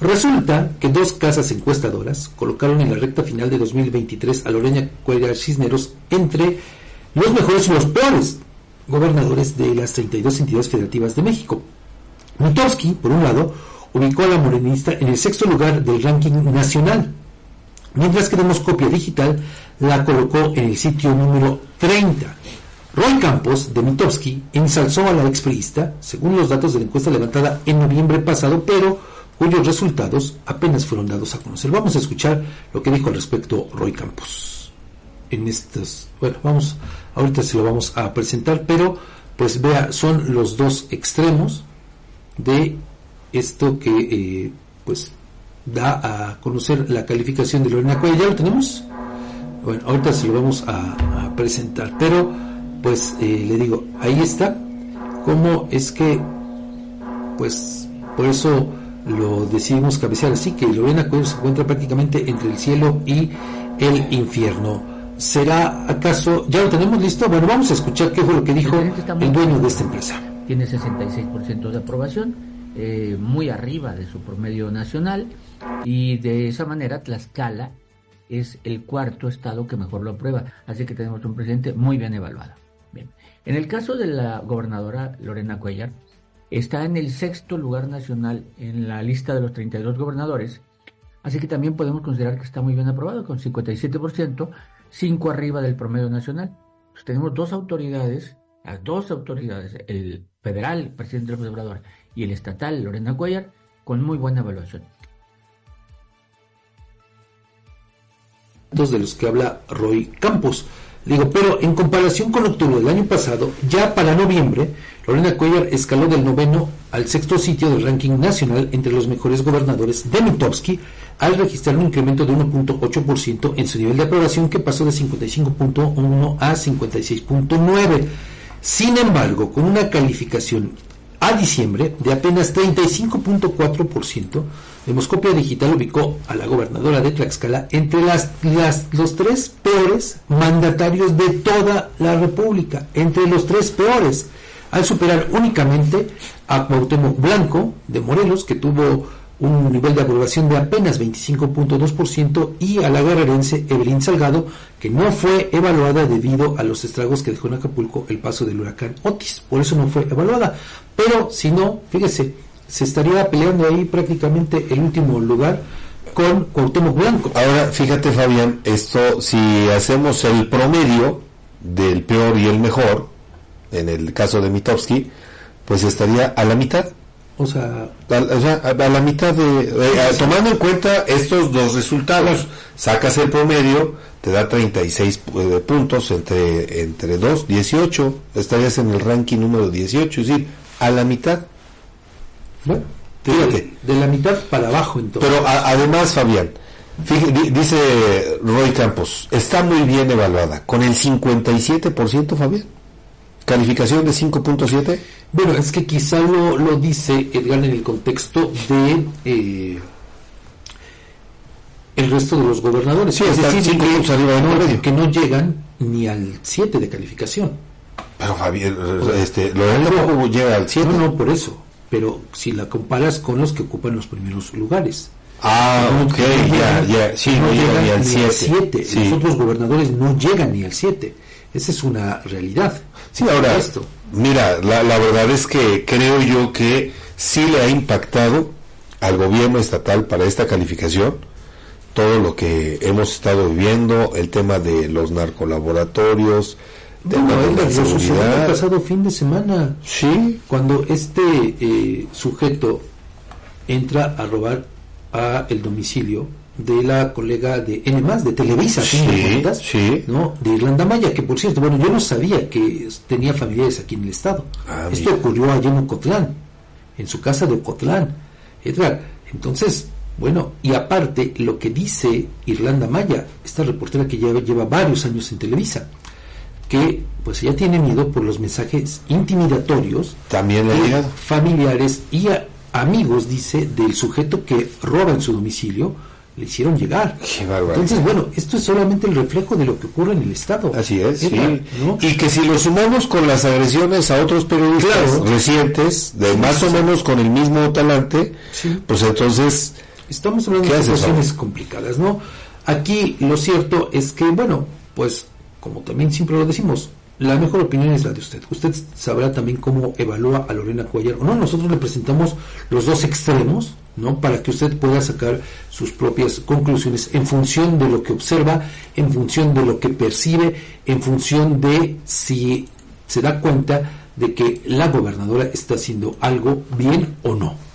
Resulta que dos casas encuestadoras colocaron en la recta final de 2023 a Lorena Cuellar Cisneros entre los mejores y los peores gobernadores de las 32 entidades federativas de México. Mitowski, por un lado, ubicó a la morenista en el sexto lugar del ranking nacional, mientras que Demoscopia Digital la colocó en el sitio número 30. Roy Campos, de Mitowski, ensalzó a la expriista, según los datos de la encuesta levantada en noviembre pasado, pero cuyos resultados apenas fueron dados a conocer. Vamos a escuchar lo que dijo al respecto Roy Campos. En estos, bueno, vamos, ahorita se lo vamos a presentar, pero pues vea, son los dos extremos de esto que eh, pues da a conocer la calificación de Lorena Cuella. ¿Ya lo tenemos? Bueno, ahorita se lo vamos a, presentar, pero pues eh, le digo, ahí está, cómo es que pues por eso lo decidimos cabecear así, que Lorena Cuella se encuentra prácticamente entre el cielo y el infierno. ¿Será acaso, ya lo tenemos listo? Bueno, vamos a escuchar qué fue lo que dijo el dueño de esta empresa. Tiene 66% de aprobación, eh, muy arriba de su promedio nacional, y de esa manera Tlaxcala es el cuarto estado que mejor lo aprueba. Así que tenemos un presidente muy bien evaluado. Bien. En el caso de la gobernadora Lorena Cuellar, está en el sexto lugar nacional en la lista de los 32 gobernadores, así que también podemos considerar que está muy bien aprobado, con 57%, 5 arriba del promedio nacional. Pues tenemos dos autoridades, las dos autoridades, el federal, presidente López Obrador, y el estatal, Lorena Cuellar, con muy buena evaluación. de los que habla Roy Campos. Digo, pero en comparación con octubre del año pasado, ya para noviembre, Lorena Cuellar escaló del noveno al sexto sitio del ranking nacional entre los mejores gobernadores de Mitowski, al registrar un incremento de 1.8% en su nivel de aprobación que pasó de 55.1 a 56.9. Sin embargo, con una calificación a diciembre de apenas 35.4%, Demoscopia Digital ubicó a la gobernadora de Tlaxcala entre las, los tres peores mandatarios de toda la República, entre los tres peores, al superar únicamente a Cuauhtémoc Blanco de Morelos, que tuvo un nivel de aprobación de apenas 25.2% y a la guerrerense Evelyn Salgado, que no fue evaluada debido a los estragos que dejó en Acapulco el paso del huracán Otis. Por eso no fue evaluada. Pero si no, fíjese, se estaría peleando ahí prácticamente el último lugar con Cuauhtémoc Blanco. Ahora, fíjate Fabián, esto si hacemos el promedio del peor y el mejor, en el caso de Mitowski, pues estaría a la mitad. O sea, a, la mitad de... Eh, tomando en cuenta estos dos resultados, sacas el promedio, te da 36 eh, puntos entre, entre 2, 18, estarías en el ranking número 18, es decir, a la mitad. Bueno, fíjate. De, la mitad para abajo entonces. Pero además, Fabián, dice Roy Campos, está muy bien evaluada, con el 57%, Fabián. Calificación de 5.7. Bueno, es que quizá lo, lo dice Edgar en el contexto de eh, el resto de los gobernadores. Sí, es decir, que, arriba de que no llegan ni al 7 de calificación. Pero Fabián, este, lo llega al 7. No, no, por eso pero si la comparas con los que ocupan los primeros lugares. Ah, ok, ya, ya, sí, no, llegan ni al 7. Los otros gobernadores no llegan ni al 7. Esa es una realidad. Sí, ahora, esto. mira, la, la verdad es que creo yo que sí le ha impactado al gobierno estatal para esta calificación todo lo que hemos estado viviendo, el tema de los narcolaboratorios, bueno, el pasado fin de semana. Sí. Cuando este eh, sujeto entra a robar a el domicilio de la colega de N de Televisa, sí, ¿no? De Irlanda Maya, que por cierto, bueno, yo no sabía que tenía familiares aquí en el estado. Ah, Esto ocurrió allá en Ocotlán, en su casa de Ocotlán. Edgar, entonces, bueno, y aparte, lo que dice Irlanda Maya, esta reportera que lleva, lleva varios años en Televisa, que pues ella tiene miedo por los mensajes intimidatorios también de familiares y amigos dice del sujeto que roba en su domicilio le hicieron llegar. Qué. Entonces, bueno, esto es solamente el reflejo de lo que ocurre en el Estado. Así es, sí. Y que si lo sumamos con las agresiones a otros periodistas Claro. recientes, de más o menos con el mismo talante, Sí. pues entonces, Estamos hablando ¿Qué de situaciones complicadas, ¿no? Aquí lo cierto es que, bueno, pues como también siempre lo decimos, la mejor opinión es la de usted. Usted sabrá también cómo evalúa a Lorena Cuellar o no. Nosotros le presentamos los dos extremos, ¿no? Para que usted pueda sacar sus propias conclusiones en función de lo que observa, en función de lo que percibe, en función de si se da cuenta de que la gobernadora está haciendo algo bien o no.